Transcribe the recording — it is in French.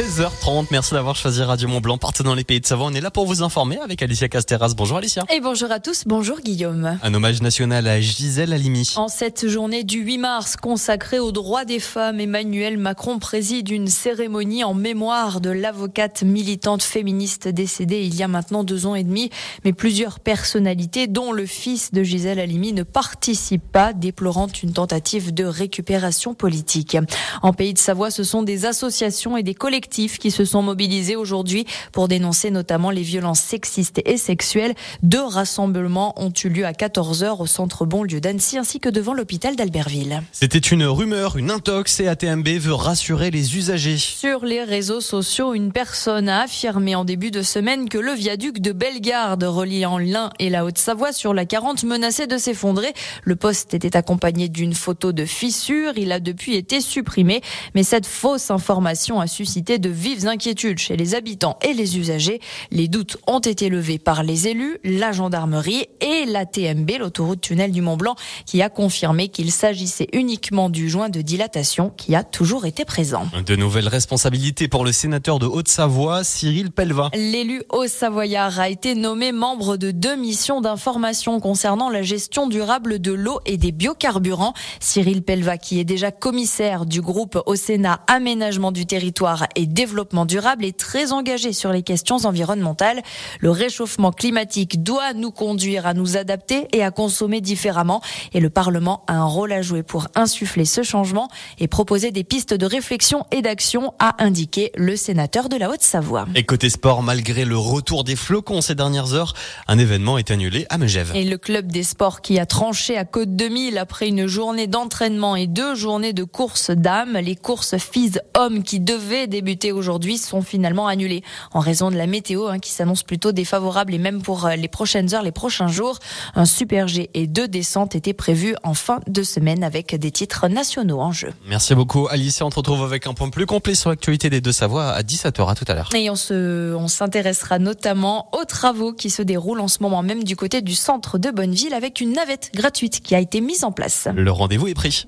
16h30. Merci d'avoir choisi Radio Mont Blanc. Partez dans les pays de Savoie. On est là pour vous informer avec Alicia Casteras. Bonjour Alicia. Et bonjour à tous. Bonjour Guillaume. Un hommage national à Gisèle Halimi. En cette journée du 8 mars consacrée aux droits des femmes, Emmanuel Macron préside une cérémonie en mémoire de l'avocate militante féministe décédée il y a maintenant deux ans et demi. Mais plusieurs personnalités, dont le fils de Gisèle Halimi, ne participent pas, déplorant une tentative de récupération politique. En pays de Savoie, ce sont des associations et des collectifs qui se sont mobilisés aujourd'hui pour dénoncer notamment les violences sexistes et sexuelles. Deux rassemblements ont eu lieu à 14h au centre Bonlieu d'Annecy ainsi que devant l'hôpital d'Albertville. C'était une rumeur, une intox et ATMB veut rassurer les usagers. Sur les réseaux sociaux, une personne a affirmé en début de semaine que le viaduc de Bellegarde reliant l'Ain et la Haute-Savoie sur la 40 menaçait de s'effondrer. Le poste était accompagné d'une photo de fissure. Il a depuis été supprimé, mais cette fausse information a suscité de vives inquiétudes chez les habitants et les usagers. Les doutes ont été levés par les élus, la gendarmerie et la TMB, l'autoroute tunnel du Mont Blanc, qui a confirmé qu'il s'agissait uniquement du joint de dilatation qui a toujours été présent. De nouvelles responsabilités pour le sénateur de Haute-Savoie, Cyril Pelva. L'élu haut-savoyard a été nommé membre de deux missions d'information concernant la gestion durable de l'eau et des biocarburants. Cyril Pelva, qui est déjà commissaire du groupe au Sénat Aménagement du territoire et développement durable, est très engagé sur les questions environnementales. Le réchauffement climatique doit nous conduire à nous adapter et à consommer différemment. Et le Parlement a un rôle à jouer pour insuffler ce changement et proposer des pistes de réflexion et d'action, a indiqué le sénateur de la Haute-Savoie. Et côté sport, malgré le retour des flocons ces dernières heures, un événement est annulé à Megève. Et le club des sports qui a tranché à Côte 2000 après une journée d'entraînement et deux journées de course dames, les courses filles-hommes qui devaient débuter aujourd'hui sont finalement annulées en raison de la météo hein, qui s'annonce plutôt défavorable et même pour euh, les prochaines heures, les prochains jours. Un super G et deux descentes étaient prévus en fin de semaine avec des titres nationaux en jeu. Merci beaucoup Alicia. On se retrouve avec un point plus complet sur l'actualité des deux Savoie à 17h. À tout à l'heure. Et on se, on s'intéressera notamment aux travaux qui se déroulent en ce moment même du côté du centre de Bonneville avec une navette gratuite qui a été mise en place. Le rendez-vous est pris.